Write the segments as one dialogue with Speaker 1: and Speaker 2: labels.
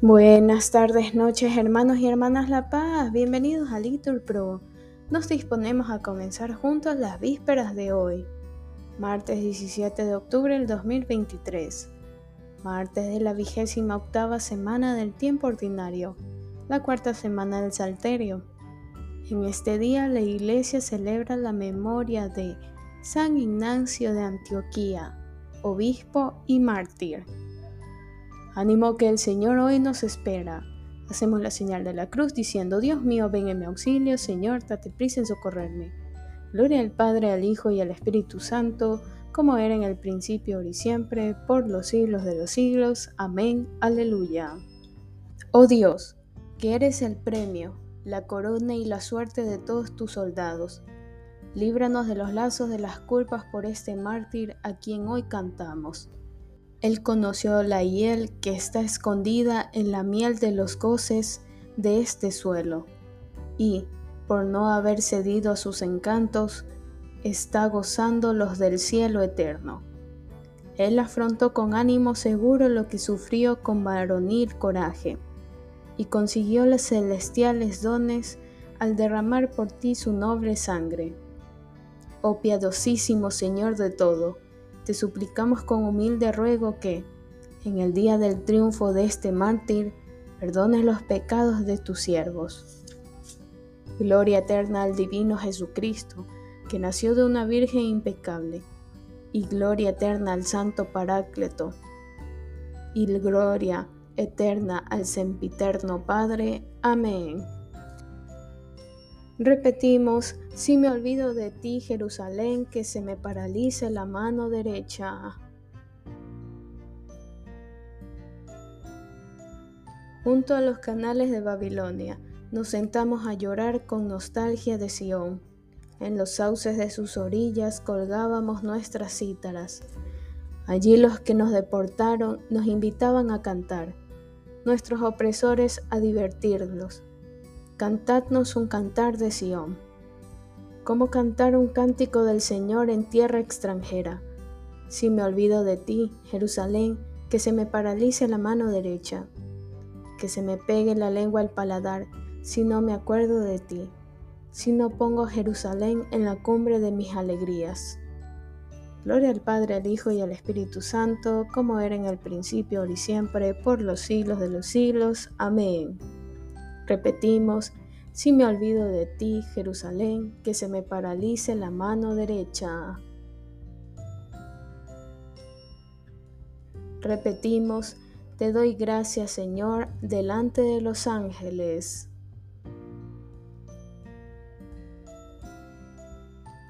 Speaker 1: Buenas tardes, noches, hermanos y hermanas La Paz. Bienvenidos a Little Pro. Nos disponemos a comenzar juntos las vísperas de hoy, martes 17 de octubre del 2023, martes de la vigésima octava semana del tiempo ordinario, la cuarta semana del Salterio. En este día la Iglesia celebra la memoria de San Ignacio de Antioquía, obispo y mártir. Ánimo que el Señor hoy nos espera. Hacemos la señal de la cruz diciendo, Dios mío, ven en mi auxilio, Señor, date prisa en socorrerme. Gloria al Padre, al Hijo y al Espíritu Santo, como era en el principio, y siempre, por los siglos de los siglos. Amén. Aleluya. Oh Dios, que eres el premio, la corona y la suerte de todos tus soldados. Líbranos de los lazos de las culpas por este mártir a quien hoy cantamos. Él conoció la hiel que está escondida en la miel de los goces de este suelo, y, por no haber cedido a sus encantos, está gozando los del cielo eterno. Él afrontó con ánimo seguro lo que sufrió con varonil coraje, y consiguió los celestiales dones al derramar por ti su noble sangre. Oh piadosísimo Señor de todo, te suplicamos con humilde ruego que, en el día del triunfo de este mártir, perdones los pecados de tus siervos. Gloria eterna al divino Jesucristo, que nació de una Virgen impecable, y gloria eterna al Santo Parácleto, y gloria eterna al sempiterno Padre. Amén. Repetimos, si me olvido de ti, Jerusalén, que se me paralice la mano derecha. Junto a los canales de Babilonia, nos sentamos a llorar con nostalgia de Sión. En los sauces de sus orillas colgábamos nuestras cítaras. Allí los que nos deportaron nos invitaban a cantar, nuestros opresores a divertirlos Cantadnos un cantar de Sión. ¿Cómo cantar un cántico del Señor en tierra extranjera? Si me olvido de ti, Jerusalén, que se me paralice la mano derecha, que se me pegue la lengua al paladar, si no me acuerdo de ti, si no pongo Jerusalén en la cumbre de mis alegrías. Gloria al Padre, al Hijo y al Espíritu Santo, como era en el principio, ahora y siempre, por los siglos de los siglos. Amén. Repetimos, si me olvido de ti, Jerusalén, que se me paralice la mano derecha. Repetimos, te doy gracias, Señor, delante de los ángeles.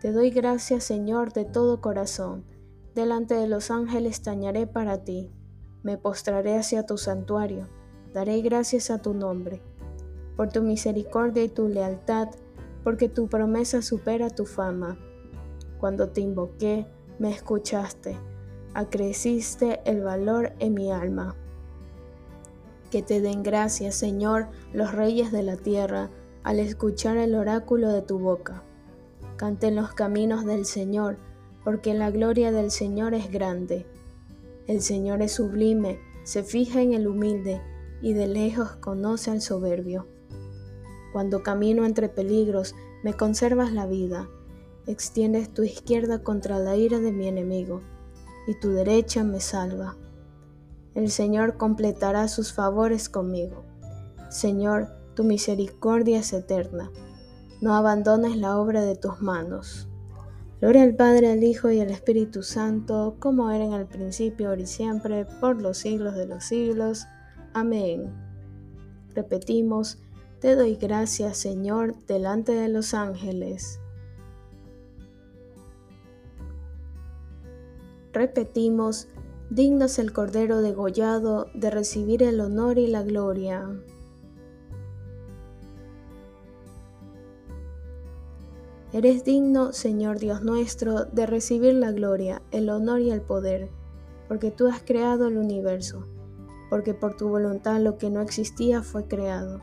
Speaker 1: Te doy gracias, Señor, de todo corazón. Delante de los ángeles tañaré para ti. Me postraré hacia tu santuario. Daré gracias a tu nombre por tu misericordia y tu lealtad, porque tu promesa supera tu fama. Cuando te invoqué, me escuchaste, acreciste el valor en mi alma. Que te den gracias, Señor, los reyes de la tierra, al escuchar el oráculo de tu boca. Canten los caminos del Señor, porque la gloria del Señor es grande. El Señor es sublime, se fija en el humilde, y de lejos conoce al soberbio. Cuando camino entre peligros, me conservas la vida. Extiendes tu izquierda contra la ira de mi enemigo, y tu derecha me salva. El Señor completará sus favores conmigo. Señor, tu misericordia es eterna. No abandones la obra de tus manos. Gloria al Padre, al Hijo y al Espíritu Santo, como era en el principio, ahora y siempre, por los siglos de los siglos. Amén. Repetimos, te doy gracias, Señor, delante de los ángeles. Repetimos, dignos el Cordero degollado de recibir el honor y la gloria. Eres digno, Señor Dios nuestro, de recibir la gloria, el honor y el poder, porque tú has creado el universo, porque por tu voluntad lo que no existía fue creado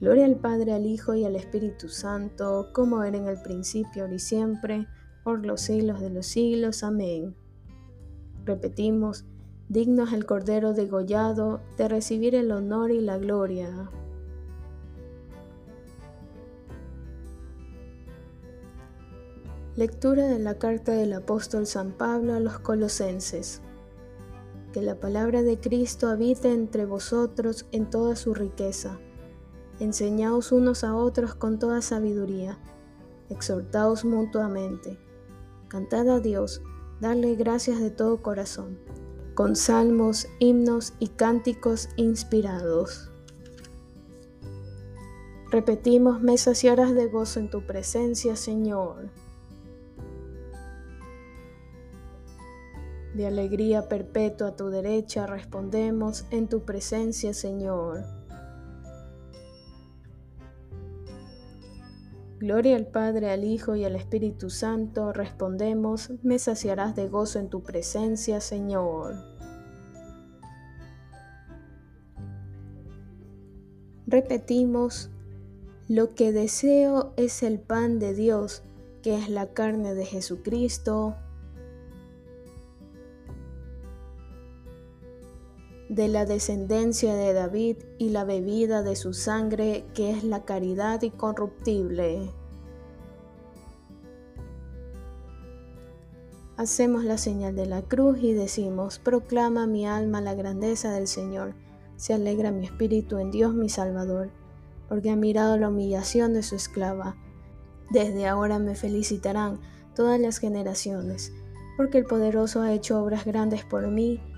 Speaker 1: Gloria al Padre, al Hijo y al Espíritu Santo, como era en el principio, ahora y siempre, por los siglos de los siglos. Amén. Repetimos, digno es el Cordero degollado de recibir el honor y la gloria. Lectura de la carta del apóstol San Pablo a los colosenses. Que la palabra de Cristo habite entre vosotros en toda su riqueza. Enseñaos unos a otros con toda sabiduría. Exhortaos mutuamente. Cantad a Dios, darle gracias de todo corazón, con salmos, himnos y cánticos inspirados. Repetimos mesas y horas de gozo en tu presencia, Señor. De alegría perpetua a tu derecha respondemos en tu presencia, Señor. Gloria al Padre, al Hijo y al Espíritu Santo, respondemos, me saciarás de gozo en tu presencia, Señor. Repetimos, lo que deseo es el pan de Dios, que es la carne de Jesucristo, de la descendencia de David y la bebida de su sangre, que es la caridad incorruptible. Hacemos la señal de la cruz y decimos, proclama mi alma la grandeza del Señor, se alegra mi espíritu en Dios mi Salvador, porque ha mirado la humillación de su esclava. Desde ahora me felicitarán todas las generaciones, porque el poderoso ha hecho obras grandes por mí,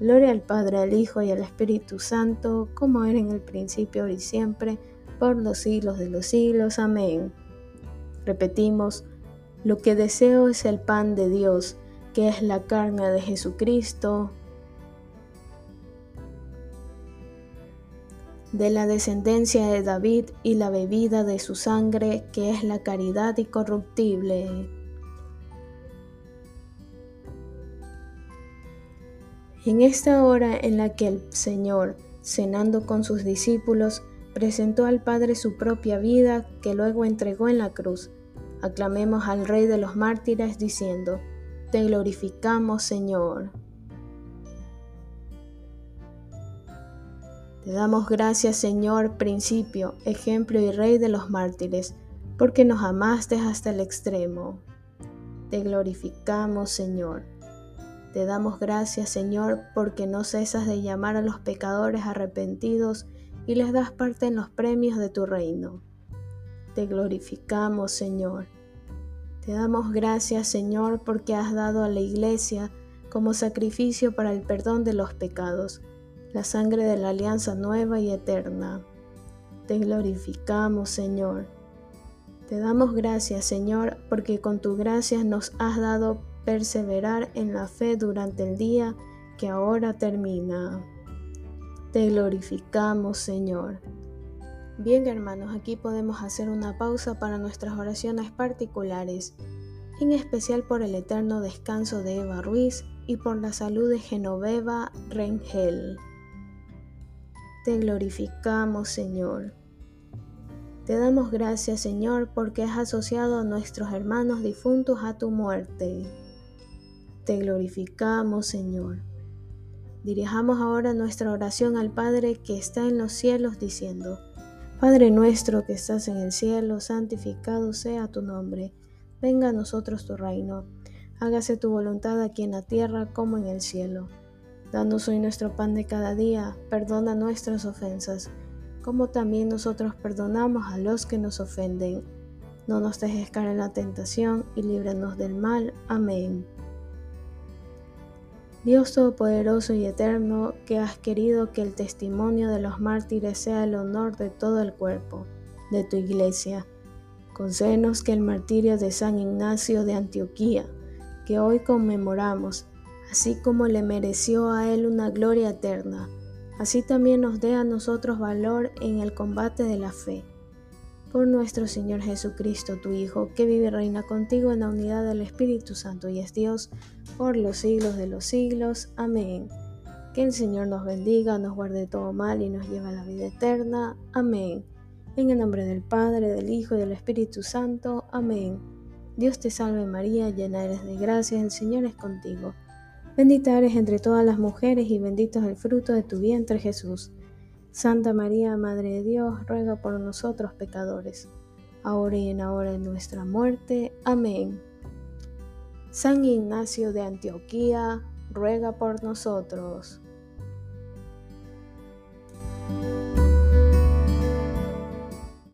Speaker 1: Gloria al Padre, al Hijo y al Espíritu Santo, como era en el principio, ahora y siempre, por los siglos de los siglos. Amén. Repetimos, lo que deseo es el pan de Dios, que es la carne de Jesucristo, de la descendencia de David y la bebida de su sangre, que es la caridad incorruptible. En esta hora en la que el Señor, cenando con sus discípulos, presentó al Padre su propia vida que luego entregó en la cruz, aclamemos al Rey de los mártires diciendo, Te glorificamos Señor. Te damos gracias Señor, principio, ejemplo y Rey de los mártires, porque nos amaste hasta el extremo. Te glorificamos Señor. Te damos gracias, Señor, porque no cesas de llamar a los pecadores arrepentidos y les das parte en los premios de tu reino. Te glorificamos, Señor. Te damos gracias, Señor, porque has dado a la Iglesia como sacrificio para el perdón de los pecados, la sangre de la alianza nueva y eterna. Te glorificamos, Señor. Te damos gracias, Señor, porque con tu gracia nos has dado perseverar en la fe durante el día que ahora termina. Te glorificamos, Señor. Bien, hermanos, aquí podemos hacer una pausa para nuestras oraciones particulares, en especial por el eterno descanso de Eva Ruiz y por la salud de Genoveva Rengel. Te glorificamos, Señor. Te damos gracias, Señor, porque has asociado a nuestros hermanos difuntos a tu muerte. Te glorificamos, Señor. Dirijamos ahora nuestra oración al Padre que está en los cielos diciendo, Padre nuestro que estás en el cielo, santificado sea tu nombre, venga a nosotros tu reino, hágase tu voluntad aquí en la tierra como en el cielo. Danos hoy nuestro pan de cada día, perdona nuestras ofensas, como también nosotros perdonamos a los que nos ofenden. No nos dejes caer en la tentación y líbranos del mal. Amén. Dios Todopoderoso y Eterno, que has querido que el testimonio de los mártires sea el honor de todo el cuerpo de tu iglesia, concédenos que el martirio de San Ignacio de Antioquía, que hoy conmemoramos, así como le mereció a él una gloria eterna, así también nos dé a nosotros valor en el combate de la fe. Por nuestro Señor Jesucristo, tu Hijo, que vive y reina contigo en la unidad del Espíritu Santo y es Dios por los siglos de los siglos. Amén. Que el Señor nos bendiga, nos guarde todo mal y nos lleve a la vida eterna. Amén. En el nombre del Padre, del Hijo y del Espíritu Santo. Amén. Dios te salve María, llena eres de gracia, el Señor es contigo. Bendita eres entre todas las mujeres y bendito es el fruto de tu vientre Jesús. Santa María, Madre de Dios, ruega por nosotros pecadores, ahora y en la hora de nuestra muerte. Amén. San Ignacio de Antioquía, ruega por nosotros.